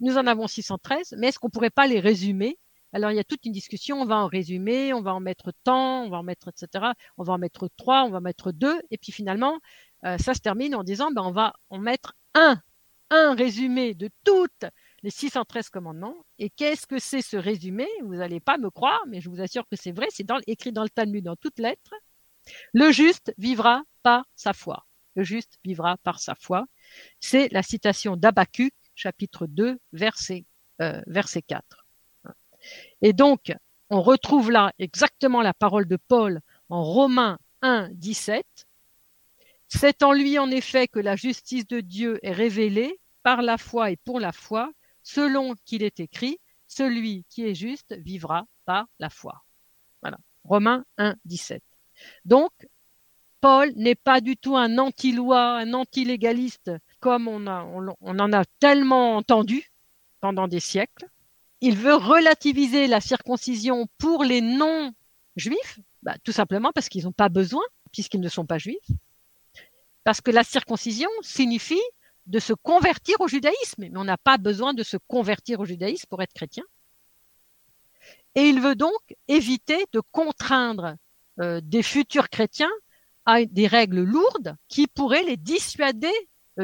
Nous en avons 613, mais est-ce qu'on pourrait pas les résumer? Alors il y a toute une discussion, on va en résumer, on va en mettre tant, on va en mettre etc. On va en mettre trois, on va mettre deux, et puis finalement euh, ça se termine en disant ben, on va en mettre un, un résumé de toutes les 613 commandements. Et qu'est-ce que c'est ce résumé? Vous n'allez pas me croire, mais je vous assure que c'est vrai, c'est écrit dans le Talmud dans toutes lettres. Le juste vivra par sa foi. Le juste vivra par sa foi. C'est la citation d'Abacuc, chapitre 2, verset, euh, verset 4. Et donc, on retrouve là exactement la parole de Paul en Romains 1, 17, c'est en lui en effet que la justice de Dieu est révélée par la foi et pour la foi, selon qu'il est écrit, celui qui est juste vivra par la foi. Voilà. Romains 1, 17. Donc, Paul n'est pas du tout un anti-loi, un anti-légaliste, comme on, en a tellement entendu pendant des siècles. Il veut relativiser la circoncision pour les non-juifs, bah, tout simplement parce qu'ils n'ont pas besoin, puisqu'ils ne sont pas juifs. Parce que la circoncision signifie de se convertir au judaïsme, mais on n'a pas besoin de se convertir au judaïsme pour être chrétien. Et il veut donc éviter de contraindre euh, des futurs chrétiens à des règles lourdes qui pourraient les dissuader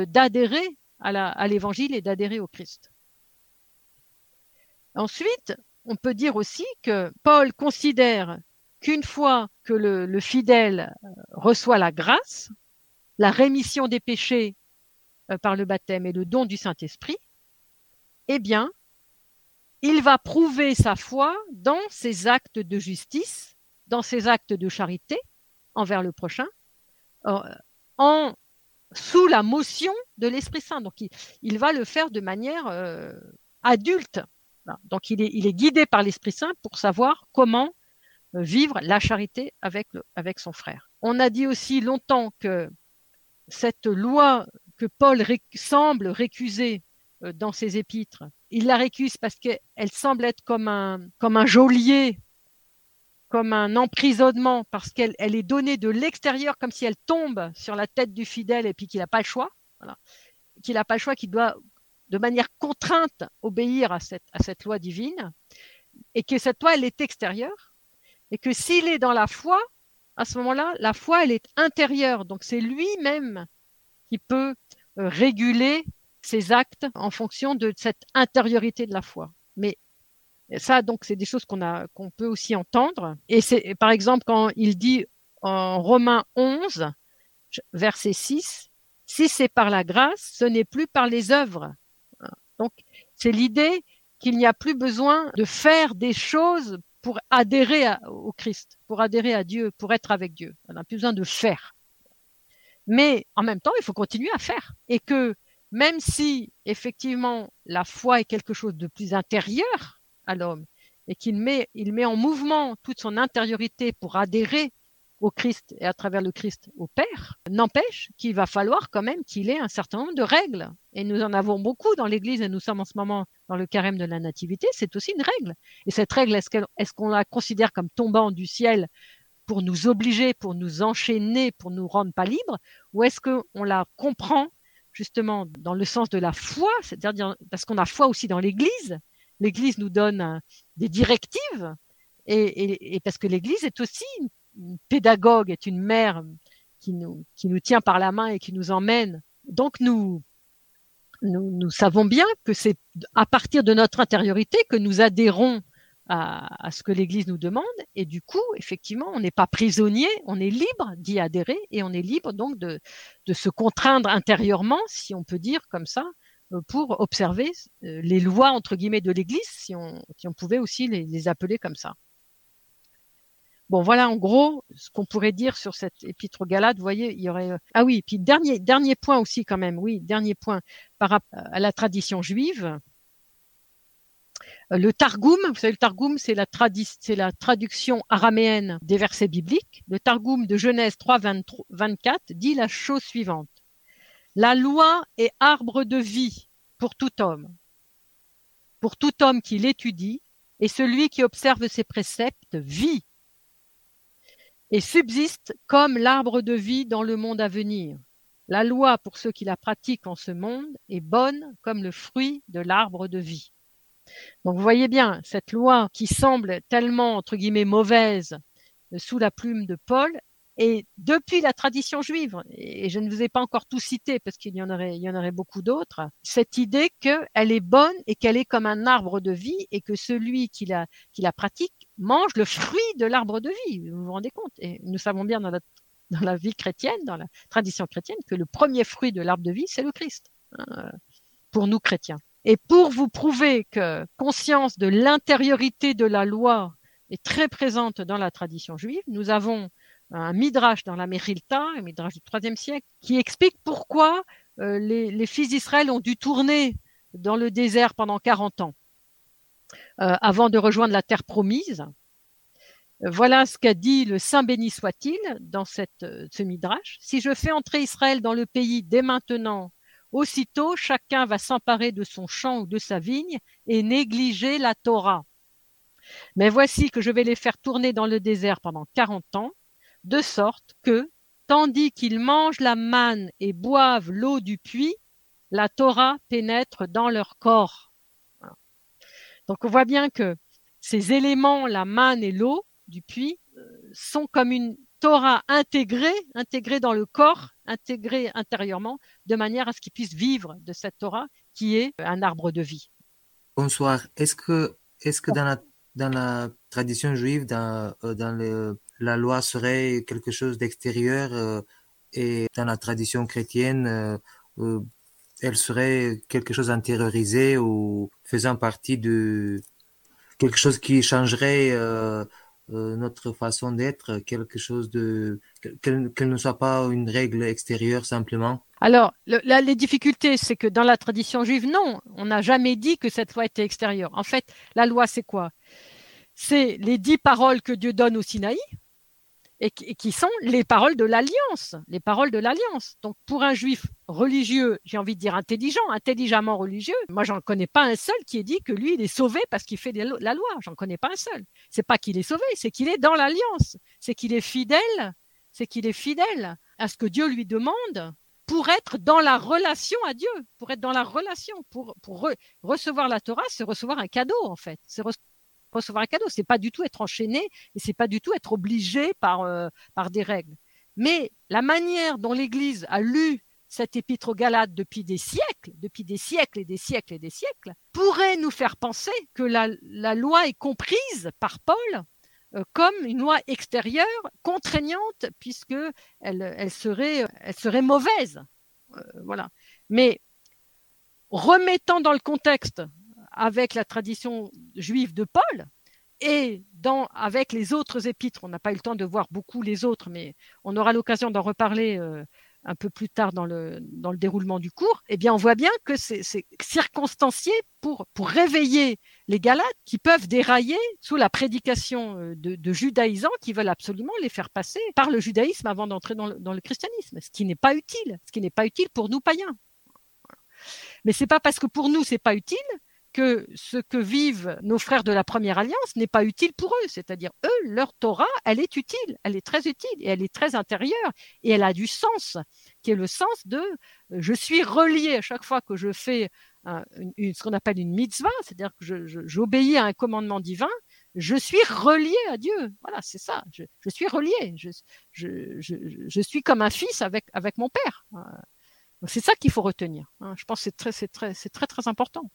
d'adhérer à l'évangile et d'adhérer au Christ. Ensuite, on peut dire aussi que Paul considère qu'une fois que le, fidèle euh, reçoit la grâce, la rémission des péchés euh, par le baptême et le don du Saint-Esprit, eh bien, il va prouver sa foi dans ses actes de justice, dans ses actes de charité envers le prochain, euh, en, sous la motion de l'Esprit Saint. Donc, il, va le faire de manière adulte, donc il est, guidé par l'Esprit Saint pour savoir comment euh, vivre la charité avec, son frère. On a dit aussi longtemps que cette loi que Paul semble récuser euh, dans ses épîtres, il la récuse parce qu'elle semble être comme un geôlier, comme un emprisonnement, parce qu'elle elle est donnée de l'extérieur, comme si elle tombe sur la tête du fidèle et puis qu'il n'a pas le choix. Qu'il n'a pas le choix, qu'il doit de manière contrainte obéir à cette, à cette loi divine, et que cette loi, elle est extérieure, et que s'il est dans la foi, à ce moment-là, la foi, elle est intérieure. Donc c'est lui-même qui peut euh, réguler ses actes en fonction de cette intériorité de la foi. Mais ça, donc, c'est des choses qu'on a, qu'on peut aussi entendre. Et c'est, par exemple, quand il dit en Romains 11, verset 6, si c'est par la grâce, ce n'est plus par les œuvres. Donc, c'est l'idée qu'il n'y a plus besoin de faire des choses pour adhérer au Christ, pour adhérer à Dieu, pour être avec Dieu. On n'a plus besoin de faire. Mais en même temps, il faut continuer à faire. Et que même si effectivement la foi est quelque chose de plus intérieur à l'homme et qu'il met, il met en mouvement toute son intériorité pour adhérer au Christ et à travers le Christ au Père, n'empêche qu'il va falloir quand même qu'il ait un certain nombre de règles. Et nous en avons beaucoup dans l'Église et nous sommes en ce moment dans le carême de la Nativité, c'est aussi une règle. Et cette règle, est-ce qu'on la considère comme tombant du ciel pour nous obliger, pour nous enchaîner, pour nous rendre pas libres, ou est-ce qu'on la comprend justement dans le sens de la foi, c'est-à-dire parce qu'on a foi aussi dans l'Église. L'Église nous donne des directives et, parce que l'Église est aussi une pédagogue, est une mère qui nous, qui nous tient par la main et qui nous emmène. Donc nous, nous, savons bien que c'est à partir de notre intériorité que nous adhérons à, à ce que l'Église nous demande. Et du coup, effectivement, on n'est pas prisonnier, on est libre d'y adhérer et on est libre donc de, de se contraindre intérieurement, si on peut dire comme ça, euh, pour observer euh, les lois entre guillemets de l'Église, si on, pouvait aussi les, appeler comme ça. Bon, voilà en gros ce qu'on pourrait dire sur cette épître aux Galates. Vous voyez, il y aurait euh, ah oui, puis dernier dernier point aussi quand même. Oui, dernier point par rapport à la tradition juive. Euh, le Targum, vous savez, le Targum, c'est la, c'est la traduction araméenne des versets bibliques. Le Targum de Genèse 3, 24 dit la chose suivante. La loi est arbre de vie pour tout homme. Pour tout homme qui l'étudie, et celui qui observe ses préceptes vit et subsiste comme l'arbre de vie dans le monde à venir. La loi pour ceux qui la pratiquent en ce monde est bonne comme le fruit de l'arbre de vie. Donc vous voyez bien, cette loi qui semble tellement, entre guillemets, mauvaise sous la plume de Paul, et depuis la tradition juive, et je ne vous ai pas encore tout cité parce qu'il y en aurait, beaucoup d'autres, cette idée qu'elle est bonne et qu'elle est comme un arbre de vie et que celui qui la, pratique mange le fruit de l'arbre de vie. Vous vous rendez compte? Et nous savons bien dans la, dans la vie chrétienne, dans la tradition chrétienne, que le premier fruit de l'arbre de vie, c'est le Christ, hein, pour nous chrétiens. Et pour vous prouver que conscience de l'intériorité de la loi est très présente dans la tradition juive, nous avons un midrash dans la Mérilta, un midrash du IIIe siècle, qui explique pourquoi euh, les, fils d'Israël ont dû tourner dans le désert pendant 40 ans euh, avant de rejoindre la terre promise. Voilà ce qu'a dit le Saint béni soit-il dans cette, ce midrash. Si je fais entrer Israël dans le pays dès maintenant, aussitôt chacun va s'emparer de son champ ou de sa vigne et négliger la Torah. Mais voici que je vais les faire tourner dans le désert pendant 40 ans, de sorte que, tandis qu'ils mangent la manne et boivent l'eau du puits, la Torah pénètre dans leur corps. Donc on voit bien que ces éléments, la manne et l'eau du puits, euh, sont comme une Torah intégrée, intégrée dans le corps, intégrée intérieurement, de manière à ce qu'ils puissent vivre de cette Torah qui est un arbre de vie. Bonsoir. Est-ce que, est-ce que dans la, dans la tradition juive, dans, euh, dans le, la loi serait quelque chose d'extérieur euh, et dans la tradition chrétienne, euh, elle serait quelque chose d'intériorisé ou faisant partie de quelque chose qui changerait notre façon d'être, quelque chose de qu'elle ne soit pas une règle extérieure simplement. Alors, les difficultés, c'est que dans la tradition juive, non, on n'a jamais dit que cette loi était extérieure. En fait, la loi, c'est quoi? C'est les dix paroles que Dieu donne au Sinaï et qui, sont les paroles de l'alliance, les paroles de l'alliance. Donc, pour un juif religieux, j'ai envie de dire intelligent, intelligemment religieux, moi, j'en connais pas un seul qui ait dit que lui, il est sauvé parce qu'il fait la loi. J'en connais pas un seul. C'est pas qu'il est sauvé, c'est qu'il est dans l'alliance, c'est qu'il est fidèle, c'est qu'il est fidèle à ce que Dieu lui demande pour être dans la relation à Dieu, pour être dans la relation, pour, recevoir la Torah, c'est recevoir un cadeau en fait, recevoir un cadeau, c'est pas du tout être enchaîné et c'est pas du tout être obligé par euh, par des règles. Mais la manière dont l'Église a lu cette épître aux Galates depuis des siècles, depuis des siècles et des siècles et des siècles, pourrait nous faire penser que la, la loi est comprise par Paul euh, comme une loi extérieure contraignante puisque elle, elle, serait, elle serait mauvaise. Euh, voilà. Mais remettant dans le contexte avec la tradition juive de Paul et avec les autres épîtres, on n'a pas eu le temps de voir beaucoup les autres, mais on aura l'occasion d'en reparler euh, un peu plus tard dans le, déroulement du cours, eh bien, on voit bien que c'est circonstancié pour, pour réveiller les Galates qui peuvent dérailler sous la prédication euh, de, de, judaïsants qui veulent absolument les faire passer par le judaïsme avant d'entrer dans, dans, le christianisme, ce qui n'est pas utile, ce qui n'est pas utile pour nous païens. Mais c'est pas parce que pour nous c'est pas utile que ce que vivent nos frères de la première alliance n'est pas utile pour eux. C'est-à-dire, eux, leur Torah, elle est utile, elle est très utile et elle est très intérieure et elle a du sens, qui est le sens de je suis relié à chaque fois que je fais ce qu'on appelle une mitzvah, c'est-à-dire que j'obéis à un commandement divin, je suis relié à Dieu. Voilà, c'est ça. Je, suis relié. Je, suis comme un fils avec, avec mon père. C'est ça qu'il faut retenir. Hein. Je pense que c'est très, très, très, très important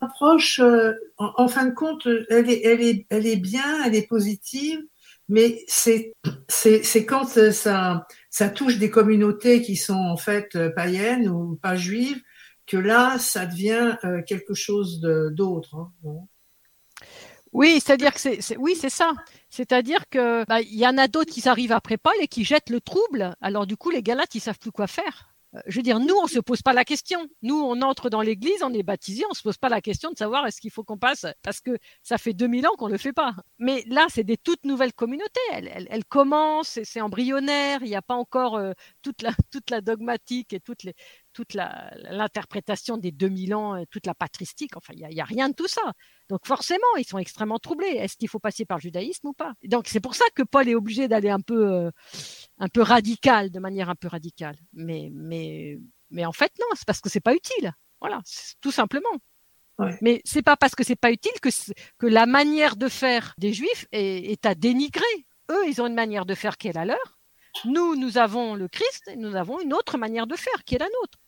approche, euh, en, fin de compte, elle est, elle est, elle est bien, elle est positive, mais c'est, quand ça, ça touche des communautés qui sont en fait euh, païennes ou pas juives, que là, ça devient euh, quelque chose d'autre. Hein, oui, c'est-à-dire que c'est, oui, c'est ça. C'est-à-dire que bah, y en a d'autres qui arrivent après Paul et qui jettent le trouble. Alors du coup, les Galates, ils savent plus quoi faire. Euh, je veux dire, nous, on se pose pas la question. Nous, on entre dans l'église, on est baptisé, on se pose pas la question de savoir est-ce qu'il faut qu'on passe, parce que ça fait 2000 ans qu'on le fait pas. Mais là, c'est des toutes nouvelles communautés. Elles, elles, commencent, c'est embryonnaire, il n'y a pas encore euh, toute, la, [laughs] toute la dogmatique et les, toute l'interprétation des 2000 ans, toute la patristique. Enfin, il n'y a, a, rien de tout ça. Donc forcément, ils sont extrêmement troublés. Est-ce qu'il faut passer par le judaïsme ou pas? Donc c'est pour ça que Paul est obligé d'aller un peu, euh, un peu radical, de manière un peu radicale. Mais, mais, mais en fait, non, c'est parce que c'est pas utile. Voilà, tout simplement. Ouais. Mais c'est pas parce que c'est pas utile que, que la manière de faire des Juifs est, est à dénigrer. Eux, ils ont une manière de faire qui est la leur. Nous, nous avons le Christ et nous avons une autre manière de faire qui est la nôtre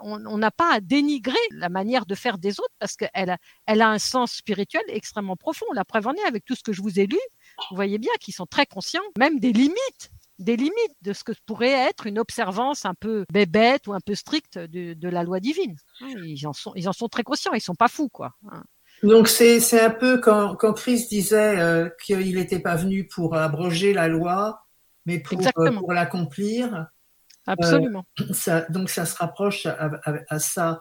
on n'a pas à dénigrer la manière de faire des autres parce qu'elle a, elle a un sens spirituel extrêmement profond. La preuve en est avec tout ce que je vous ai lu, vous voyez bien qu'ils sont très conscients, même des limites des limites de ce que pourrait être une observance un peu bébête ou un peu stricte de, la loi divine. Ils en sont, ils en sont très conscients, ils sont pas fous, quoi. Donc c'est c'est un peu quand quand Christ disait euh, qu'il n'était pas venu pour abroger la loi, mais pour, euh, pour l'accomplir. Absolument. Euh, ça, donc ça se rapproche à, à, ça.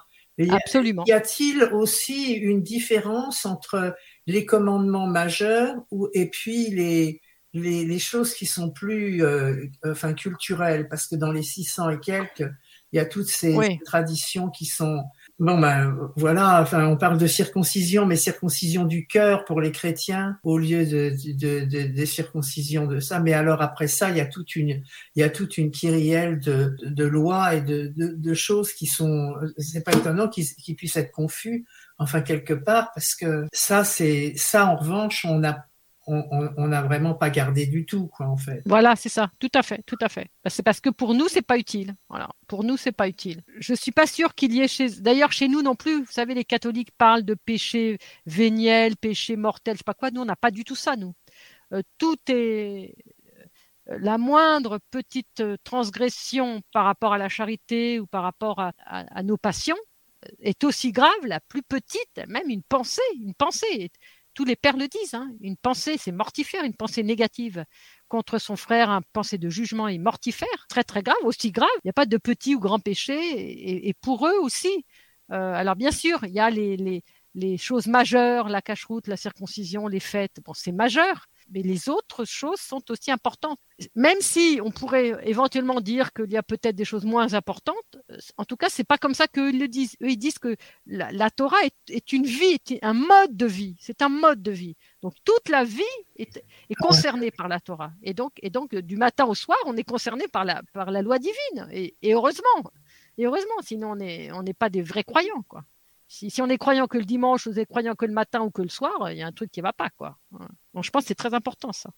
Absolument. Y a-t-il aussi une différence entre les commandements majeurs ou, et puis les, les, les choses qui sont plus euh, enfin culturelles Parce que dans les 600 et quelques, il y a toutes ces traditions qui sont Bon ben voilà, enfin on parle de circoncision, mais circoncision du cœur pour les chrétiens au lieu de, de, de, de, circoncision de ça. Mais alors après ça, il y a toute une il y a toute une kyrielle de, de lois et de, de, choses qui sont c'est pas étonnant qu'ils puissent être confus enfin quelque part parce que ça c'est ça en revanche on a on n'a vraiment pas gardé du tout, quoi, en fait. Voilà, c'est ça, tout à fait, tout à fait. Bah, c'est parce que pour nous, c'est pas utile. Voilà, pour nous, c'est pas utile. Je suis pas sûre qu'il y ait chez, d'ailleurs, chez nous non plus. Vous savez, les catholiques parlent de péché véniel, péché mortel, je sais pas quoi. Nous, on n'a pas du tout ça, nous. Euh, tout est euh, la moindre petite euh, transgression par rapport à la charité ou par rapport à nos passions est aussi grave, la plus petite, même une pensée, une pensée tous les pères le disent, hein. une pensée, c'est mortifère, une pensée négative contre son frère, une pensée de jugement est mortifère, très très grave, aussi grave. Il n'y a pas de petit ou grand péché, et, pour eux aussi. Euh, alors bien sûr, il y a les, choses majeures, la cache-route, la circoncision, les fêtes, c'est majeur, mais les autres choses sont aussi importantes. Même si on pourrait éventuellement dire qu'il y a peut-être des choses moins importantes, euh, en tout cas, c'est pas comme ça qu'eux le disent. Eux, ils disent que la, Torah est, une vie, est un mode de vie. C'est un mode de vie. Donc toute la vie est, concernée par la Torah. Et donc, et donc, du matin au soir, on est concerné par la, par la loi divine. Et, heureusement. Et heureusement, sinon on n'est on pas des vrais croyants, quoi. Si, on est croyant que le dimanche, on est croyant que le matin ou que le soir, il y a un truc qui ne va pas, quoi. Donc je pense que c'est très important ça.